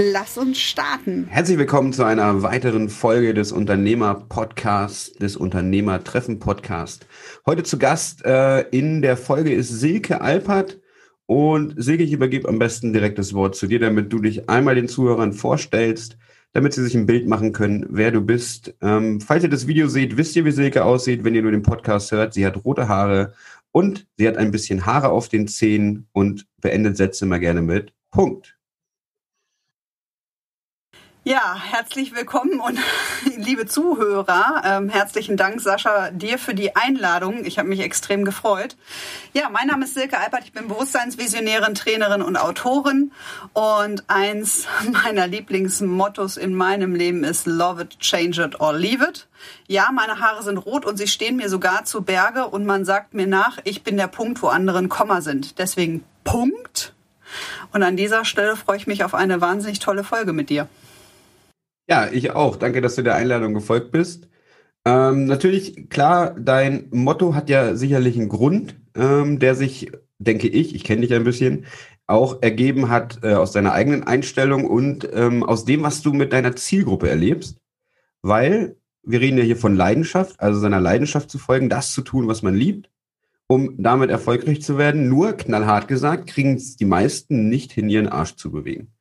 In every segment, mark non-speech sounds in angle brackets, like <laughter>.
Lass uns starten. Herzlich willkommen zu einer weiteren Folge des Unternehmer-Podcasts, des Unternehmertreffen-Podcast. Heute zu Gast äh, in der Folge ist Silke Alpert. Und Silke, ich übergebe am besten direkt das Wort zu dir, damit du dich einmal den Zuhörern vorstellst, damit sie sich ein Bild machen können, wer du bist. Ähm, falls ihr das Video seht, wisst ihr, wie Silke aussieht, wenn ihr nur den Podcast hört. Sie hat rote Haare und sie hat ein bisschen Haare auf den Zähnen und beendet Sätze immer gerne mit Punkt. Ja, herzlich willkommen und <laughs> liebe Zuhörer, ähm, herzlichen Dank, Sascha, dir für die Einladung. Ich habe mich extrem gefreut. Ja, mein Name ist Silke Alpert, ich bin Bewusstseinsvisionärin, Trainerin und Autorin. Und eins <laughs> meiner Lieblingsmottos in meinem Leben ist Love it, change it or leave it. Ja, meine Haare sind rot und sie stehen mir sogar zu Berge und man sagt mir nach, ich bin der Punkt, wo andere ein Komma sind. Deswegen Punkt. Und an dieser Stelle freue ich mich auf eine wahnsinnig tolle Folge mit dir. Ja, ich auch. Danke, dass du der Einladung gefolgt bist. Ähm, natürlich, klar, dein Motto hat ja sicherlich einen Grund, ähm, der sich, denke ich, ich kenne dich ein bisschen, auch ergeben hat äh, aus deiner eigenen Einstellung und ähm, aus dem, was du mit deiner Zielgruppe erlebst. Weil wir reden ja hier von Leidenschaft, also seiner Leidenschaft zu folgen, das zu tun, was man liebt, um damit erfolgreich zu werden. Nur, knallhart gesagt, kriegen es die meisten nicht hin, ihren Arsch zu bewegen.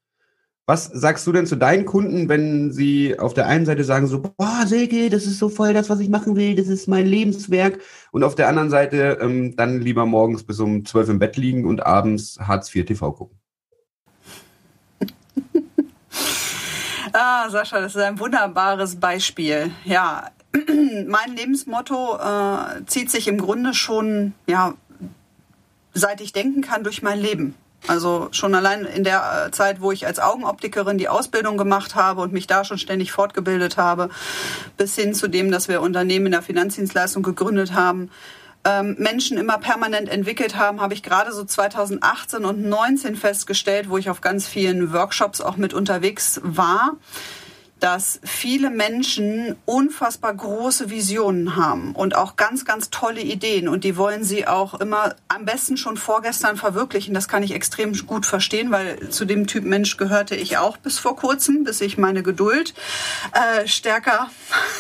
Was sagst du denn zu deinen Kunden, wenn sie auf der einen Seite sagen so, boah, Silke, das ist so voll das, was ich machen will, das ist mein Lebenswerk. Und auf der anderen Seite ähm, dann lieber morgens bis um zwölf im Bett liegen und abends Hartz IV TV gucken. <laughs> ah, Sascha, das ist ein wunderbares Beispiel. Ja, <clears throat> mein Lebensmotto äh, zieht sich im Grunde schon, ja, seit ich denken kann, durch mein Leben. Also schon allein in der äh, Zeit, wo ich als Augenoptikerin die Ausbildung gemacht habe und mich da schon ständig fortgebildet habe, bis hin zu dem, dass wir Unternehmen in der Finanzdienstleistung gegründet haben, ähm, Menschen immer permanent entwickelt haben, habe ich gerade so 2018 und 2019 festgestellt, wo ich auf ganz vielen Workshops auch mit unterwegs war dass viele Menschen unfassbar große Visionen haben und auch ganz, ganz tolle Ideen und die wollen sie auch immer am besten schon vorgestern verwirklichen. Das kann ich extrem gut verstehen, weil zu dem Typ Mensch gehörte ich auch bis vor kurzem, bis ich meine Geduld äh, stärker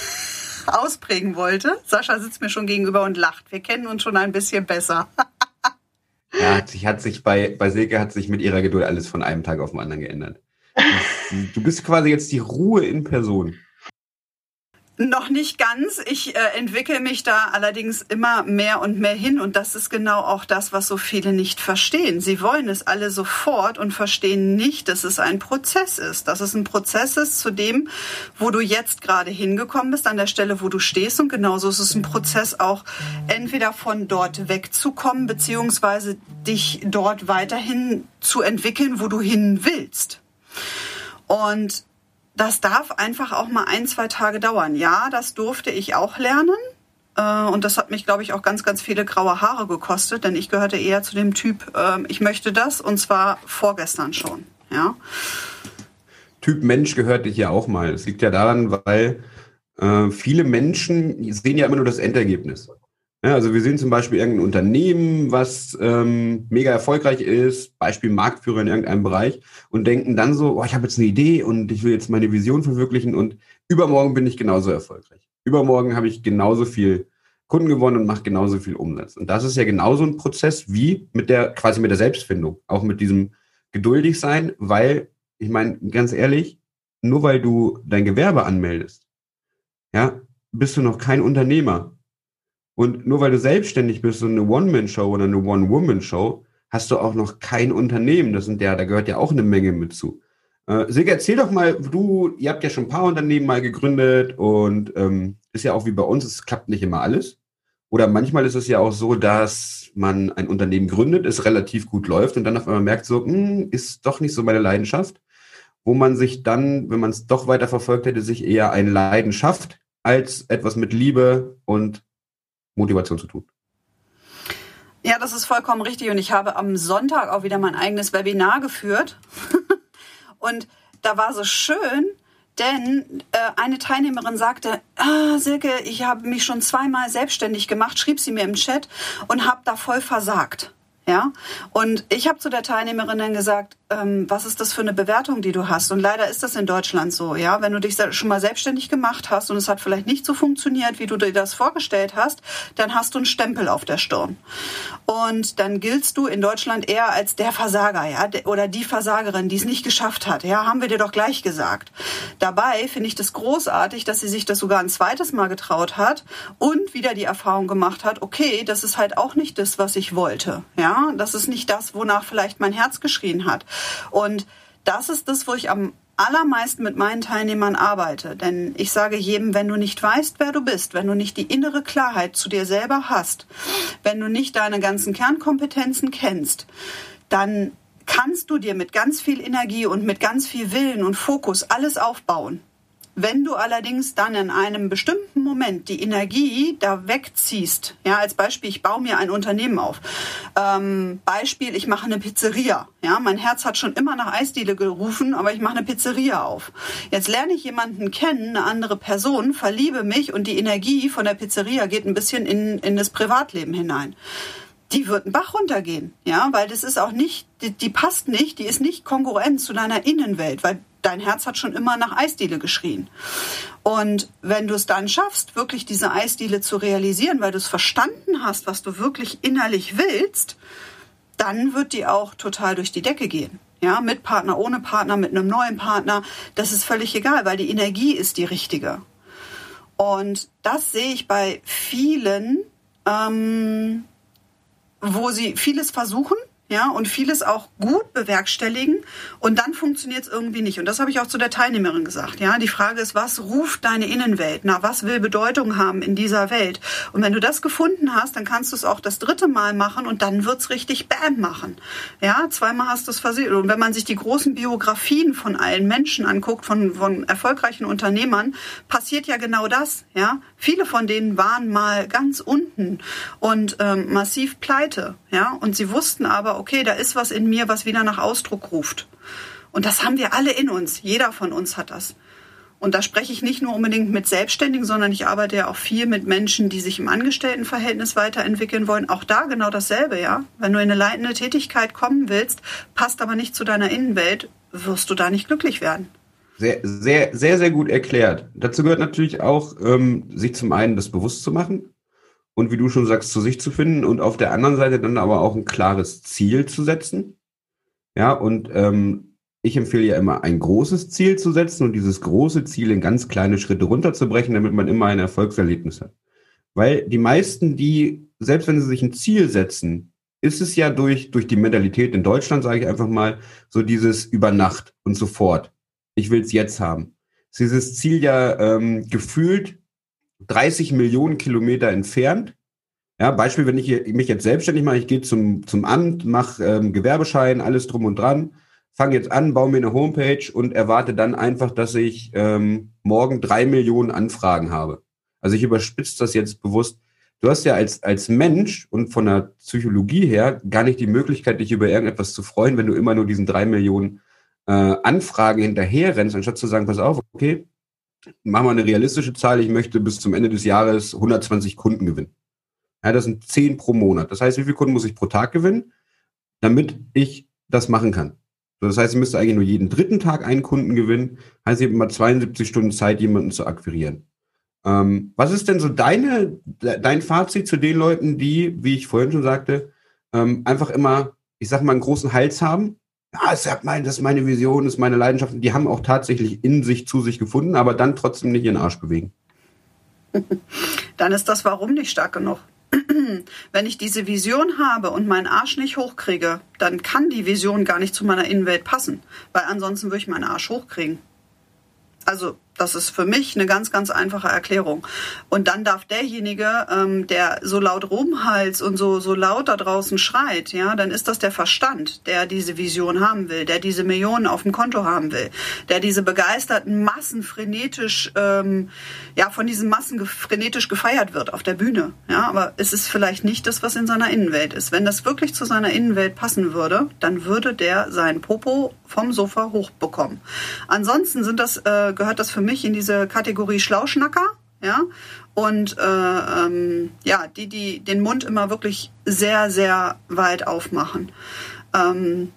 <laughs> ausprägen wollte. Sascha sitzt mir schon gegenüber und lacht. Wir kennen uns schon ein bisschen besser. ja, hat sich, hat sich bei, bei Silke hat sich mit ihrer Geduld alles von einem Tag auf den anderen geändert. <laughs> Du bist quasi jetzt die Ruhe in Person. Noch nicht ganz. Ich äh, entwickle mich da allerdings immer mehr und mehr hin und das ist genau auch das, was so viele nicht verstehen. Sie wollen es alle sofort und verstehen nicht, dass es ein Prozess ist. Dass es ein Prozess ist zu dem, wo du jetzt gerade hingekommen bist, an der Stelle, wo du stehst und genauso ist es ein Prozess auch entweder von dort wegzukommen, beziehungsweise dich dort weiterhin zu entwickeln, wo du hin willst. Und das darf einfach auch mal ein, zwei Tage dauern. Ja, das durfte ich auch lernen. Äh, und das hat mich, glaube ich, auch ganz, ganz viele graue Haare gekostet, denn ich gehörte eher zu dem Typ, ähm, ich möchte das und zwar vorgestern schon. Ja. Typ Mensch gehörte ich ja auch mal. Es liegt ja daran, weil äh, viele Menschen sehen ja immer nur das Endergebnis. Ja, also wir sehen zum Beispiel irgendein Unternehmen, was ähm, mega erfolgreich ist, Beispiel Marktführer in irgendeinem Bereich und denken dann so, oh, ich habe jetzt eine Idee und ich will jetzt meine Vision verwirklichen und übermorgen bin ich genauso erfolgreich. Übermorgen habe ich genauso viel Kunden gewonnen und mache genauso viel Umsatz. Und das ist ja genauso ein Prozess wie mit der, quasi mit der Selbstfindung, auch mit diesem geduldig sein, weil, ich meine, ganz ehrlich, nur weil du dein Gewerbe anmeldest, ja, bist du noch kein Unternehmer und nur weil du selbstständig bist, so eine One-Man-Show oder eine One-Woman-Show, hast du auch noch kein Unternehmen. Das sind ja, da gehört ja auch eine Menge mit zu. Äh, Silke, erzähl doch mal, du, ihr habt ja schon ein paar Unternehmen mal gegründet und ähm, ist ja auch wie bei uns, es klappt nicht immer alles. Oder manchmal ist es ja auch so, dass man ein Unternehmen gründet, es relativ gut läuft und dann auf einmal merkt so, hm, ist doch nicht so meine Leidenschaft. wo man sich dann, wenn man es doch weiter verfolgt hätte, sich eher ein Leiden schafft, als etwas mit Liebe und Motivation zu tun. Ja, das ist vollkommen richtig. Und ich habe am Sonntag auch wieder mein eigenes Webinar geführt. <laughs> und da war so schön, denn äh, eine Teilnehmerin sagte, ah, Silke, ich habe mich schon zweimal selbstständig gemacht, schrieb sie mir im Chat und habe da voll versagt. Ja, und ich habe zu der Teilnehmerin dann gesagt, ähm, was ist das für eine Bewertung, die du hast? Und leider ist das in Deutschland so, ja. Wenn du dich schon mal selbstständig gemacht hast und es hat vielleicht nicht so funktioniert, wie du dir das vorgestellt hast, dann hast du einen Stempel auf der Stirn. Und dann giltst du in Deutschland eher als der Versager, ja, oder die Versagerin, die es nicht geschafft hat. Ja, haben wir dir doch gleich gesagt. Dabei finde ich das großartig, dass sie sich das sogar ein zweites Mal getraut hat und wieder die Erfahrung gemacht hat, okay, das ist halt auch nicht das, was ich wollte, ja. Das ist nicht das, wonach vielleicht mein Herz geschrien hat. Und das ist das, wo ich am allermeisten mit meinen Teilnehmern arbeite. Denn ich sage jedem, wenn du nicht weißt, wer du bist, wenn du nicht die innere Klarheit zu dir selber hast, wenn du nicht deine ganzen Kernkompetenzen kennst, dann kannst du dir mit ganz viel Energie und mit ganz viel Willen und Fokus alles aufbauen. Wenn du allerdings dann in einem bestimmten Moment die Energie da wegziehst, ja, als Beispiel, ich baue mir ein Unternehmen auf. Ähm, Beispiel, ich mache eine Pizzeria. Ja, mein Herz hat schon immer nach Eisdiele gerufen, aber ich mache eine Pizzeria auf. Jetzt lerne ich jemanden kennen, eine andere Person, verliebe mich und die Energie von der Pizzeria geht ein bisschen in, in das Privatleben hinein die wird einen Bach runtergehen, ja, weil das ist auch nicht, die, die passt nicht, die ist nicht kongruent zu deiner Innenwelt, weil dein Herz hat schon immer nach Eisdiele geschrien. Und wenn du es dann schaffst, wirklich diese Eisdiele zu realisieren, weil du es verstanden hast, was du wirklich innerlich willst, dann wird die auch total durch die Decke gehen. Ja, mit Partner, ohne Partner, mit einem neuen Partner, das ist völlig egal, weil die Energie ist die richtige. Und das sehe ich bei vielen, ähm, wo sie vieles versuchen, ja, und vieles auch gut bewerkstelligen und dann funktioniert es irgendwie nicht. Und das habe ich auch zu der Teilnehmerin gesagt. Ja, die Frage ist, was ruft deine Innenwelt? Na, was will Bedeutung haben in dieser Welt? Und wenn du das gefunden hast, dann kannst du es auch das dritte Mal machen und dann wird's richtig Bam machen. Ja, zweimal hast du es versichert. Und wenn man sich die großen Biografien von allen Menschen anguckt, von, von erfolgreichen Unternehmern, passiert ja genau das. Ja, viele von denen waren mal ganz unten und ähm, massiv pleite. Ja, und sie wussten aber, okay, da ist was in mir, was wieder nach Ausdruck ruft. Und das haben wir alle in uns. Jeder von uns hat das. Und da spreche ich nicht nur unbedingt mit Selbstständigen, sondern ich arbeite ja auch viel mit Menschen, die sich im Angestelltenverhältnis weiterentwickeln wollen. Auch da genau dasselbe, ja. Wenn du in eine leitende Tätigkeit kommen willst, passt aber nicht zu deiner Innenwelt, wirst du da nicht glücklich werden. Sehr, sehr, sehr, sehr gut erklärt. Dazu gehört natürlich auch, ähm, sich zum einen das bewusst zu machen, und wie du schon sagst, zu sich zu finden und auf der anderen Seite dann aber auch ein klares Ziel zu setzen. Ja, und ähm, ich empfehle ja immer, ein großes Ziel zu setzen und dieses große Ziel in ganz kleine Schritte runterzubrechen, damit man immer ein Erfolgserlebnis hat. Weil die meisten, die, selbst wenn sie sich ein Ziel setzen, ist es ja durch, durch die Mentalität in Deutschland, sage ich einfach mal, so dieses über Nacht und sofort. Ich will es jetzt haben. Ist dieses Ziel ja ähm, gefühlt 30 Millionen Kilometer entfernt. Ja, Beispiel, wenn ich mich jetzt selbstständig mache, ich gehe zum, zum Amt, mache ähm, Gewerbeschein, alles drum und dran, fange jetzt an, baue mir eine Homepage und erwarte dann einfach, dass ich ähm, morgen drei Millionen Anfragen habe. Also ich überspitze das jetzt bewusst. Du hast ja als, als Mensch und von der Psychologie her gar nicht die Möglichkeit, dich über irgendetwas zu freuen, wenn du immer nur diesen drei Millionen äh, Anfragen hinterherrennst, anstatt zu sagen, pass auf, okay, machen wir eine realistische Zahl, ich möchte bis zum Ende des Jahres 120 Kunden gewinnen. Ja, das sind 10 pro Monat. Das heißt, wie viele Kunden muss ich pro Tag gewinnen, damit ich das machen kann? Das heißt, ich müsste eigentlich nur jeden dritten Tag einen Kunden gewinnen. Heißt, ich habe immer 72 Stunden Zeit, jemanden zu akquirieren. Ähm, was ist denn so deine, dein Fazit zu den Leuten, die, wie ich vorhin schon sagte, ähm, einfach immer, ich sag mal, einen großen Hals haben, ja, das ist, mein, das ist meine Vision, das ist meine Leidenschaft. Die haben auch tatsächlich in sich zu sich gefunden, aber dann trotzdem nicht ihren Arsch bewegen. <laughs> Dann ist das Warum nicht stark genug. <clears throat> Wenn ich diese Vision habe und meinen Arsch nicht hochkriege, dann kann die Vision gar nicht zu meiner Innenwelt passen, weil ansonsten würde ich meinen Arsch hochkriegen. Also Das ist für mich eine ganz, ganz einfache Erklärung. Und dann darf derjenige, ähm, der so laut rumhals und so, so laut da draußen schreit, ja, dann ist das der Verstand, der diese Vision haben will, der diese Millionen auf dem Konto haben will, der diese begeisterten Massen frenetisch, ähm, ja, von diesen Massen frenetisch gefeiert wird auf der Bühne. Ja, aber es ist vielleicht nicht das, was in seiner Innenwelt ist. Wenn das wirklich zu seiner Innenwelt passen würde, dann würde der sein Popo vom Sofa hochbekommen. Ansonsten sind das, äh, gehört das für mich in diese Kategorie Schlauschnacker, ja, und äh, ähm, ja, die, die den Mund immer wirklich sehr, sehr weit aufmachen. Ähm,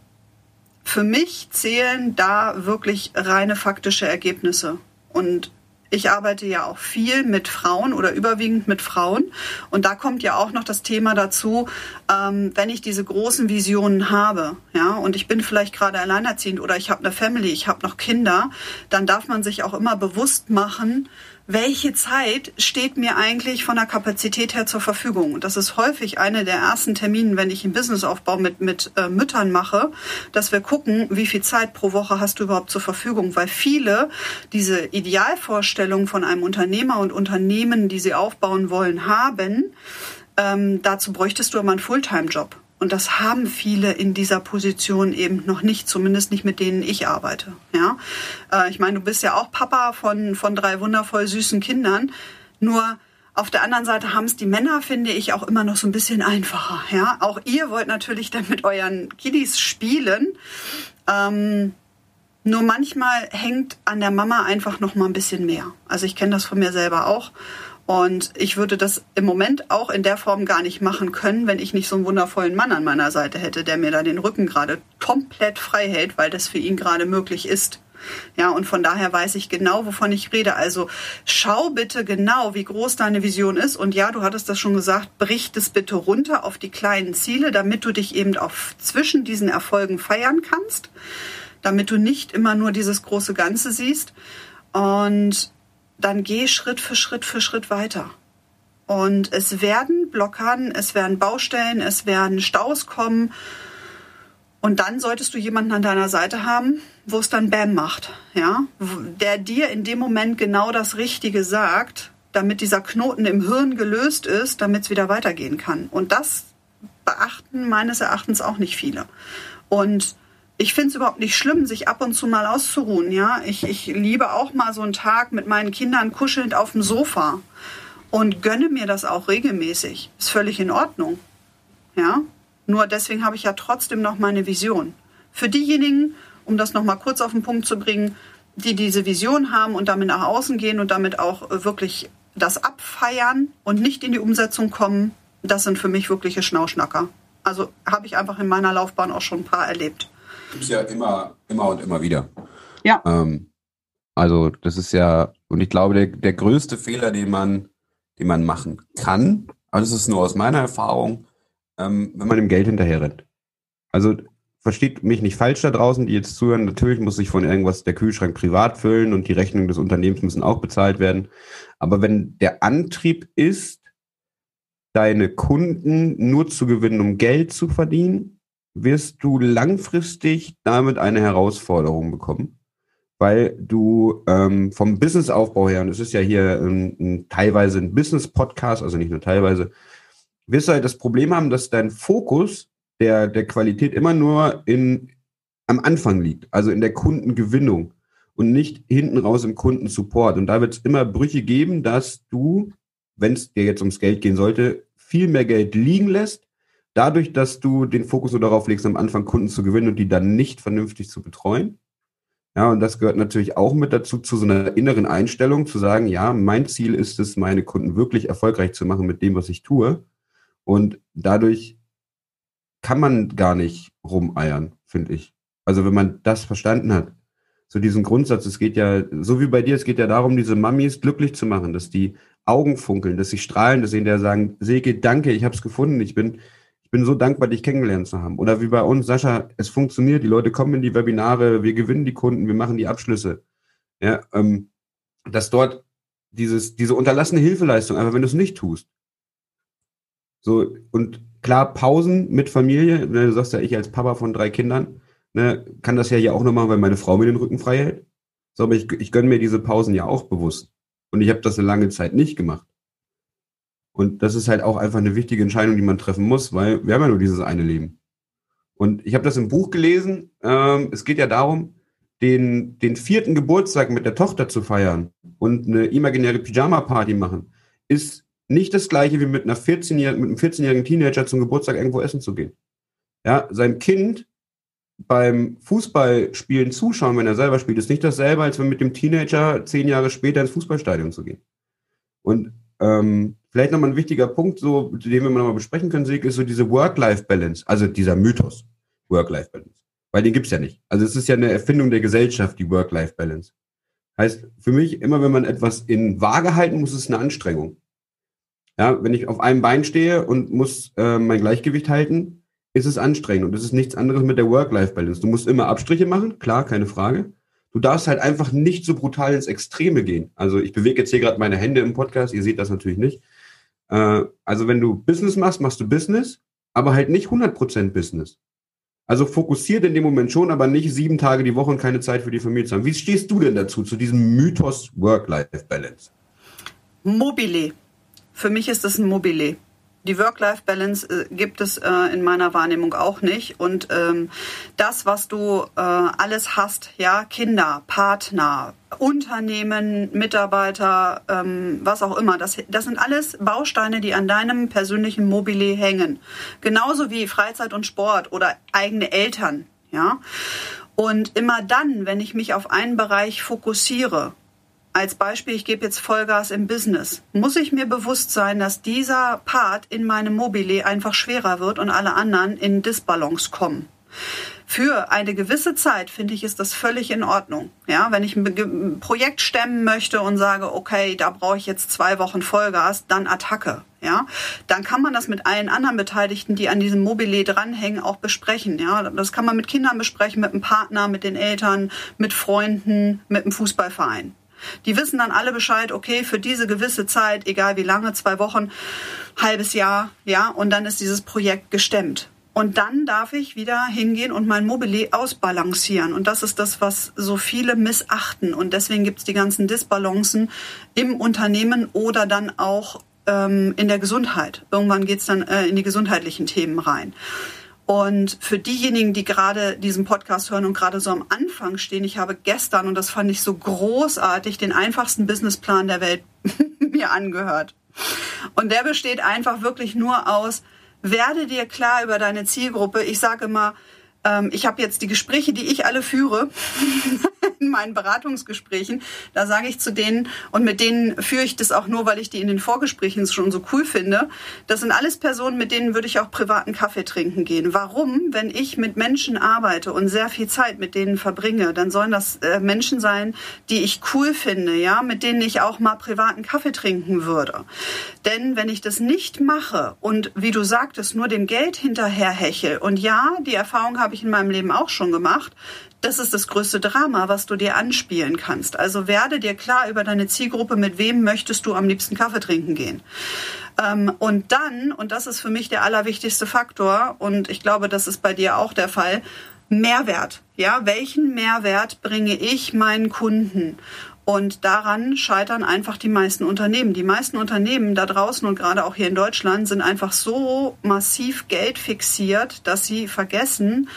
für mich zählen da wirklich reine faktische Ergebnisse. Und ich arbeite ja auch viel mit Frauen oder überwiegend mit Frauen. Und da kommt ja auch noch das Thema dazu, ähm, wenn ich diese großen Visionen habe, ja, und ich bin vielleicht gerade alleinerziehend oder ich habe eine Family, ich habe noch Kinder, dann darf man sich auch immer bewusst machen, welche Zeit steht mir eigentlich von der Kapazität her zur Verfügung? Das ist häufig eine der ersten Terminen, wenn ich einen Businessaufbau mit, mit äh, Müttern mache, dass wir gucken, wie viel Zeit pro Woche hast du überhaupt zur Verfügung? Weil viele diese Idealvorstellung von einem Unternehmer und Unternehmen, die sie aufbauen wollen, haben, ähm, dazu bräuchtest du aber einen Fulltime-Job. Und das haben viele in dieser Position eben noch nicht, zumindest nicht mit denen ich arbeite. Ja, äh, ich meine, du bist ja auch Papa von von drei wundervoll süßen Kindern. Nur auf der anderen Seite haben es die Männer, finde ich, auch immer noch so ein bisschen einfacher. Ja, auch ihr wollt natürlich dann mit euren Kiddies spielen. Ähm, nur manchmal hängt an der Mama einfach noch mal ein bisschen mehr. Also ich kenne das von mir selber auch. Und ich würde das im Moment auch in der Form gar nicht machen können, wenn ich nicht so einen wundervollen Mann an meiner Seite hätte, der mir da den Rücken gerade komplett frei hält, weil das für ihn gerade möglich ist. Ja, und von daher weiß ich genau, wovon ich rede. Also schau bitte genau, wie groß deine Vision ist. Und ja, du hattest das schon gesagt, brich das bitte runter auf die kleinen Ziele, damit du dich eben auch zwischen diesen Erfolgen feiern kannst, damit du nicht immer nur dieses große Ganze siehst. Und dann geh Schritt für Schritt für Schritt weiter. Und es werden Blockaden, es werden Baustellen, es werden Staus kommen. Und dann solltest du jemanden an deiner Seite haben, wo es dann Bam macht, ja, der dir in dem Moment genau das Richtige sagt, damit dieser Knoten im Hirn gelöst ist, damit es wieder weitergehen kann. Und das beachten meines Erachtens auch nicht viele. Und ich finde es überhaupt nicht schlimm, sich ab und zu mal auszuruhen. Ja, ich, ich liebe auch mal so einen Tag mit meinen Kindern kuschelnd auf dem Sofa und gönne mir das auch regelmäßig. Ist völlig in Ordnung. Ja, nur deswegen habe ich ja trotzdem noch meine Vision. Für diejenigen, um das noch mal kurz auf den Punkt zu bringen, die diese Vision haben und damit nach außen gehen und damit auch wirklich das abfeiern und nicht in die Umsetzung kommen, das sind für mich wirkliche Schnauschnacker. Also habe ich einfach in meiner Laufbahn auch schon ein paar erlebt gibt es ja immer, immer und immer wieder. Ja. Ähm, also das ist ja, und ich glaube, der, der größte Fehler, den man, den man machen kann, aber das ist nur aus meiner Erfahrung, ähm, wenn man dem Geld hinterher rennt. Also versteht mich nicht falsch da draußen, die jetzt zuhören. Natürlich muss sich von irgendwas der Kühlschrank privat füllen und die Rechnungen des Unternehmens müssen auch bezahlt werden. Aber wenn der Antrieb ist, deine Kunden nur zu gewinnen, um Geld zu verdienen, wirst du langfristig damit eine Herausforderung bekommen, weil du ähm, vom Businessaufbau her, und es ist ja hier ein, ein, teilweise ein Business-Podcast, also nicht nur teilweise, wirst du halt das Problem haben, dass dein Fokus der, der Qualität immer nur in, am Anfang liegt, also in der Kundengewinnung und nicht hinten raus im Kundensupport. Und da wird es immer Brüche geben, dass du, wenn es dir jetzt ums Geld gehen sollte, viel mehr Geld liegen lässt, dadurch, dass du den Fokus nur darauf legst, am Anfang Kunden zu gewinnen und die dann nicht vernünftig zu betreuen. Ja, und das gehört natürlich auch mit dazu, zu so einer inneren Einstellung, zu sagen, ja, mein Ziel ist es, meine Kunden wirklich erfolgreich zu machen mit dem, was ich tue. Und dadurch kann man gar nicht rumeiern, finde ich. Also wenn man das verstanden hat, so diesen Grundsatz, es geht ja, so wie bei dir, es geht ja darum, diese Mamis glücklich zu machen, dass die Augen funkeln, dass sie strahlen, dass sie der sagen, Sege, danke, ich habe es gefunden, ich bin, ich bin so dankbar, dich kennengelernt zu haben. Oder wie bei uns, Sascha, es funktioniert, die Leute kommen in die Webinare, wir gewinnen die Kunden, wir machen die Abschlüsse. Ja, ähm, dass dort dieses, diese unterlassene Hilfeleistung, aber wenn du es nicht tust. So, und klar, Pausen mit Familie, ne, du sagst ja, ich als Papa von drei Kindern, ne, kann das ja hier auch noch machen, weil meine Frau mir den Rücken frei hält. So, aber ich, ich gönne mir diese Pausen ja auch bewusst. Und ich habe das eine lange Zeit nicht gemacht. Und das ist halt auch einfach eine wichtige Entscheidung, die man treffen muss, weil wir haben ja nur dieses eine Leben. Und ich habe das im Buch gelesen. Ähm, es geht ja darum, den, den vierten Geburtstag mit der Tochter zu feiern und eine imaginäre Pyjama-Party machen, ist nicht das gleiche wie mit einer 14-jährigen, mit einem 14-jährigen Teenager zum Geburtstag irgendwo essen zu gehen. Ja, seinem Kind beim Fußballspielen zuschauen, wenn er selber spielt, ist nicht dasselbe, als wenn mit dem Teenager zehn Jahre später ins Fußballstadion zu gehen. Und ähm, vielleicht nochmal ein wichtiger Punkt, so, den wir nochmal besprechen können, Sig, ist so diese Work-Life-Balance, also dieser Mythos Work-Life-Balance. Weil den gibt's ja nicht. Also es ist ja eine Erfindung der Gesellschaft, die Work-Life-Balance. Heißt, für mich, immer wenn man etwas in Waage halten muss, ist es eine Anstrengung. Ja, wenn ich auf einem Bein stehe und muss äh, mein Gleichgewicht halten, ist es anstrengend. Und das ist nichts anderes mit der Work-Life-Balance. Du musst immer Abstriche machen, klar, keine Frage. Du darfst halt einfach nicht so brutal ins Extreme gehen. Also ich bewege jetzt hier gerade meine Hände im Podcast, ihr seht das natürlich nicht. Äh, also wenn du Business machst, machst du Business, aber halt nicht 100% Business. Also fokussiert in dem Moment schon, aber nicht sieben Tage die Woche und keine Zeit für die Familie zu haben. Wie stehst du denn dazu, zu diesem Mythos Work-Life-Balance? Mobile. Für mich ist das ein Mobile. Die Work-Life-Balance äh, gibt es äh, in meiner Wahrnehmung auch nicht. Und ähm, das, was du äh, alles hast, ja, Kinder, Partner, Unternehmen, Mitarbeiter, ähm, was auch immer, das, das sind alles Bausteine, die an deinem persönlichen Mobile hängen. Genauso wie Freizeit und Sport oder eigene Eltern, ja. Und immer dann, wenn ich mich auf einen Bereich fokussiere, als Beispiel, ich gebe jetzt Vollgas im Business, muss ich mir bewusst sein, dass dieser Part in meinem Mobile einfach schwerer wird und alle anderen in Disbalance kommen. Für eine gewisse Zeit finde ich, ist das völlig in Ordnung. Ja, wenn ich ein Projekt stemmen möchte und sage, okay, da brauche ich jetzt zwei Wochen Vollgas, dann Attacke. Ja, dann kann man das mit allen anderen Beteiligten, die an diesem Mobile dranhängen, auch besprechen. Ja, das kann man mit Kindern besprechen, mit dem Partner, mit den Eltern, mit Freunden, mit dem Fußballverein. Die wissen dann alle Bescheid, okay, für diese gewisse Zeit, egal wie lange, zwei Wochen, halbes Jahr, ja, und dann ist dieses Projekt gestemmt. Und dann darf ich wieder hingehen und mein Mobile ausbalancieren. Und das ist das, was so viele missachten. Und deswegen gibt es die ganzen Disbalancen im Unternehmen oder dann auch ähm, in der Gesundheit. Irgendwann geht es dann äh, in die gesundheitlichen Themen rein. Und für diejenigen, die gerade diesen Podcast hören und gerade so am Anfang stehen, ich habe gestern, und das fand ich so großartig, den einfachsten Businessplan der Welt <laughs> mir angehört. Und der besteht einfach wirklich nur aus, werde dir klar über deine Zielgruppe. Ich sage immer, ähm, ich habe jetzt die Gespräche, die ich alle führe, <laughs> in meinen Beratungsgesprächen, da sage ich zu denen, und mit denen führe ich das auch nur, weil ich die in den Vorgesprächen schon so cool finde. Das sind alles Personen, mit denen würde ich auch privaten Kaffee trinken gehen. Warum? Wenn ich mit Menschen arbeite und sehr viel Zeit mit denen verbringe, dann sollen das äh, Menschen sein, die ich cool finde, ja, mit denen ich auch mal privaten Kaffee trinken würde. Denn wenn ich das nicht mache und wie du sagtest, nur dem Geld hinterher hechel, und ja, die Erfahrung habe ich in meinem Leben auch schon gemacht, das ist das größte Drama, was du dir anspielen kannst. Also werde dir klar über deine Zielgruppe, mit wem möchtest du am liebsten Kaffee trinken gehen. Ähm, und dann, und das ist für mich der allerwichtigste Faktor, und ich glaube, das ist bei dir auch der Fall, Mehrwert. Ja, welchen Mehrwert bringe ich meinen Kunden? Und daran scheitern einfach die meisten Unternehmen. Die meisten Unternehmen da draußen und gerade auch hier in Deutschland sind einfach so massiv Geld fixiert, dass sie vergessen,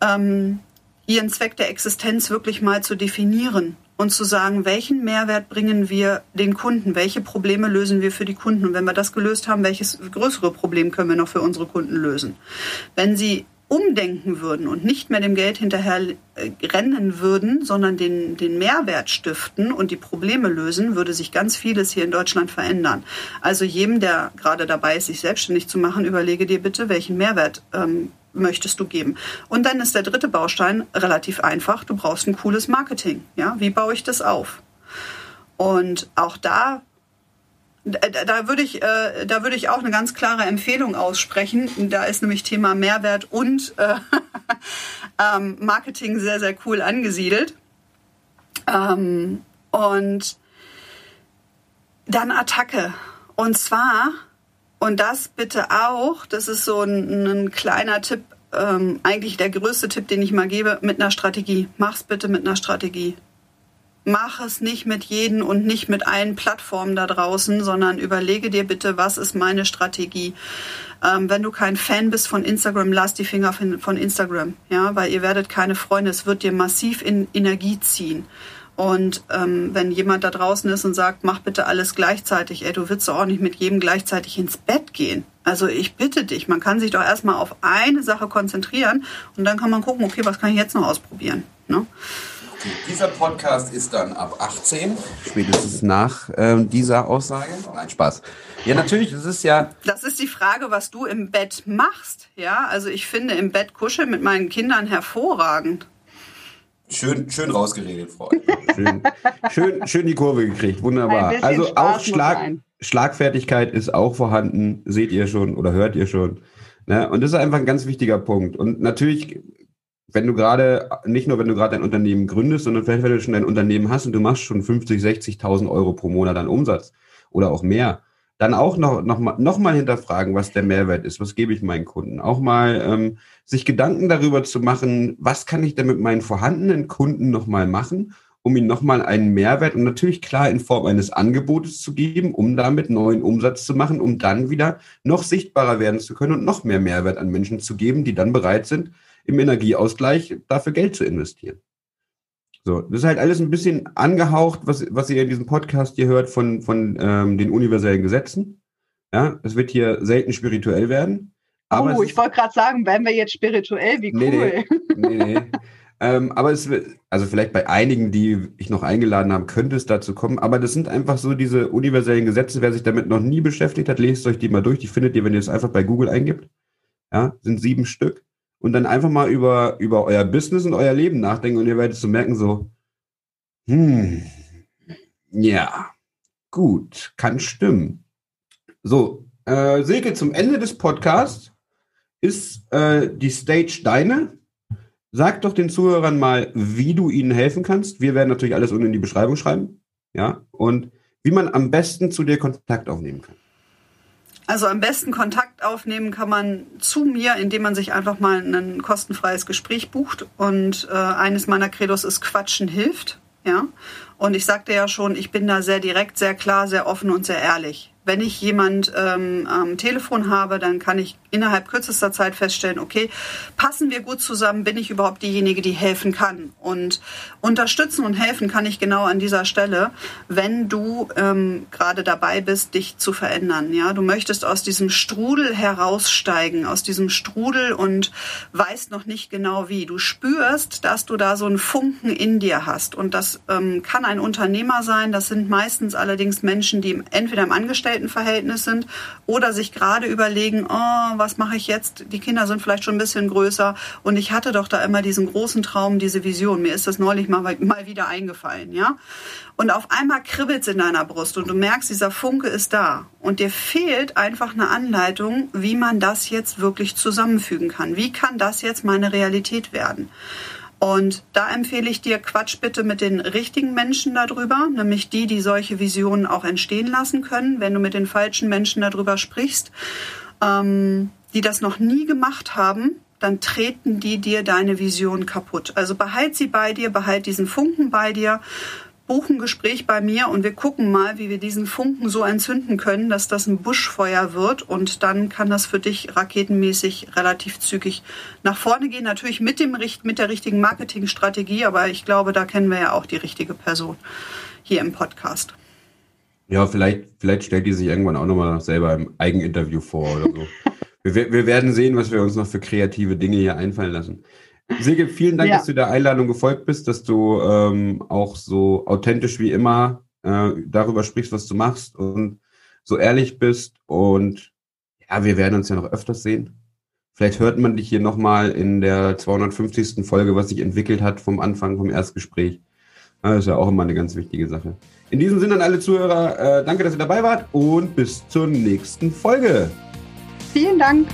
ähm, ihren Zweck der Existenz wirklich mal zu definieren und zu sagen, welchen Mehrwert bringen wir den Kunden, welche Probleme lösen wir für die Kunden und wenn wir das gelöst haben, welches größere Problem können wir noch für unsere Kunden lösen. Wenn sie umdenken würden und nicht mehr dem Geld hinterher äh, rennen würden, sondern den, den Mehrwert stiften und die Probleme lösen, würde sich ganz vieles hier in Deutschland verändern. Also jedem, der gerade dabei ist, sich selbstständig zu machen, überlege dir bitte, welchen Mehrwert ähm, möchtest du geben. Und dann ist der dritte Baustein relativ einfach. Du brauchst ein cooles Marketing. Ja, wie baue ich das auf? Und auch da da würde ich, äh, da würde ich auch eine ganz klare Empfehlung aussprechen. Da ist nämlich Thema Mehrwert und äh, <laughs> ähm, Marketing sehr, sehr cool angesiedelt. Ähm, und dann Attacke. Und zwar und das bitte auch, das ist so ein, ein kleiner Tipp, ähm, eigentlich der größte Tipp, den ich mal gebe, mit einer Strategie. Mach's bitte mit einer Strategie. mach es nicht mit jedem und nicht mit allen Plattformen da draußen, sondern überlege dir bitte, was ist meine Strategie. Ähm, wenn du kein Fan bist von Instagram, lass die Finger von Instagram, ja, weil ihr werdet keine Freunde. Es wird dir massiv in Energie ziehen. Und ähm, wenn jemand da draußen ist und sagt, mach bitte alles gleichzeitig, ey, du willst doch auch nicht mit jedem gleichzeitig ins Bett gehen. Also ich bitte dich, man kann sich doch erstmal auf eine Sache konzentrieren und dann kann man gucken, okay, was kann ich jetzt noch ausprobieren. Ne? Dieser Podcast ist dann ab 18, spätestens nach ähm, dieser Aussage. Nein, Spaß. Ja, natürlich, das ist ja. Das ist die Frage, was du im Bett machst. Ja, also ich finde im Bett kuscheln mit meinen Kindern hervorragend. Schön, schön rausgeredet, Frau. Schön, schön, schön die Kurve gekriegt, wunderbar. Also Spaß auch Schlag, Schlagfertigkeit ist auch vorhanden, seht ihr schon oder hört ihr schon. Ne? Und das ist einfach ein ganz wichtiger Punkt. Und natürlich wenn du gerade, nicht nur wenn du gerade ein Unternehmen gründest, sondern vielleicht, wenn du schon ein Unternehmen hast und du machst schon 50, 60.000 Euro pro Monat an Umsatz oder auch mehr, dann auch noch, noch, mal, noch mal hinterfragen, was der Mehrwert ist, was gebe ich meinen Kunden. Auch mal ähm, sich Gedanken darüber zu machen, was kann ich denn mit meinen vorhandenen Kunden noch mal machen, um ihnen noch mal einen Mehrwert und natürlich klar in Form eines Angebotes zu geben, um damit neuen Umsatz zu machen, um dann wieder noch sichtbarer werden zu können und noch mehr Mehrwert an Menschen zu geben, die dann bereit sind, im Energieausgleich dafür Geld zu investieren. So, das ist halt alles ein bisschen angehaucht, was, was ihr in diesem Podcast hier hört von, von ähm, den universellen Gesetzen. Ja, es wird hier selten spirituell werden. Aber oh, ich wollte gerade sagen, werden wir jetzt spirituell, wie cool. Nee, <laughs> nee, nee. ähm, aber es wird, also vielleicht bei einigen, die ich noch eingeladen habe, könnte es dazu kommen. Aber das sind einfach so diese universellen Gesetze. Wer sich damit noch nie beschäftigt hat, lest euch die mal durch. Die findet ihr, wenn ihr es einfach bei Google eingibt. Ja, sind sieben Stück und dann einfach mal über, über euer Business und euer Leben nachdenken und ihr werdet so merken, so, hm, ja, gut, kann stimmen. So, äh, Silke, zum Ende des Podcasts ist äh, die Stage deine. Sag doch den Zuhörern mal, wie du ihnen helfen kannst. Wir werden natürlich alles unten in die Beschreibung schreiben. Ja, und wie man am besten zu dir Kontakt aufnehmen kann. Also am besten Kontakt aufnehmen kann man zu mir, indem man sich einfach mal ein kostenfreies Gespräch bucht. Und äh, eines meiner Credos ist Quatschen hilft. Ja. Und ich sagte ja schon, ich bin da sehr direkt, sehr klar, sehr offen und sehr ehrlich wenn ich jemand ähm, am Telefon habe, dann kann ich innerhalb kürzester Zeit feststellen, okay, passen wir gut zusammen, bin ich überhaupt diejenige, die helfen kann. Und unterstützen und helfen kann ich genau an dieser Stelle, wenn du ähm, gerade dabei bist, dich zu verändern. Ja, du möchtest aus diesem Strudel heraussteigen, aus diesem Strudel und weißt noch nicht genau wie. Du spürst, dass du da so einen Funken in dir hast. Und das ähm, kann ein Unternehmer sein, das sind meistens allerdings Menschen, die entweder im Angestellten Angestelltenverhältnis sind oder sich gerade überlegen, oh, was mache ich jetzt? Die Kinder sind vielleicht schon ein bisschen größer und ich hatte doch da immer diesen großen Traum, diese Vision. Mir ist das neulich mal, mal wieder eingefallen, ja? Und auf einmal kribbelt es in deiner Brust und du merkst, dieser Funke ist da. Und dir fehlt einfach eine Anleitung, wie man das jetzt wirklich zusammenfügen kann. Wie kann das jetzt meine Realität werden? Und da empfehle ich dir, quatsch bitte mit den richtigen Menschen darüber, nämlich die, die solche Visionen auch entstehen lassen können. Wenn du mit den falschen Menschen darüber sprichst, ähm, die das noch nie gemacht haben, dann treten die dir deine Vision kaputt. Also behalt sie bei dir, behalt diesen Funken bei dir buch ein Gespräch bei mir und wir gucken mal, wie wir diesen Funken so entzünden können, dass das ein Buschfeuer wird und dann kann das für dich raketenmäßig relativ zügig nach vorne gehen. Natürlich mit, dem, mit der richtigen Marketingstrategie, aber ich glaube, da kennen wir ja auch die richtige Person hier im Podcast. Ja, vielleicht, vielleicht stellt die sich irgendwann auch nochmal selber im Eigeninterview vor oder so. <laughs> wir, wir werden sehen, was wir uns noch für kreative Dinge hier einfallen lassen. Silke, vielen Dank, ja. dass du der Einladung gefolgt bist, dass du ähm, auch so authentisch wie immer äh, darüber sprichst, was du machst und so ehrlich bist. Und ja, wir werden uns ja noch öfters sehen. Vielleicht hört man dich hier nochmal in der 250. Folge, was sich entwickelt hat vom Anfang, vom Erstgespräch. Das ist ja auch immer eine ganz wichtige Sache. In diesem Sinne an alle Zuhörer, äh, danke, dass ihr dabei wart und bis zur nächsten Folge. Vielen Dank.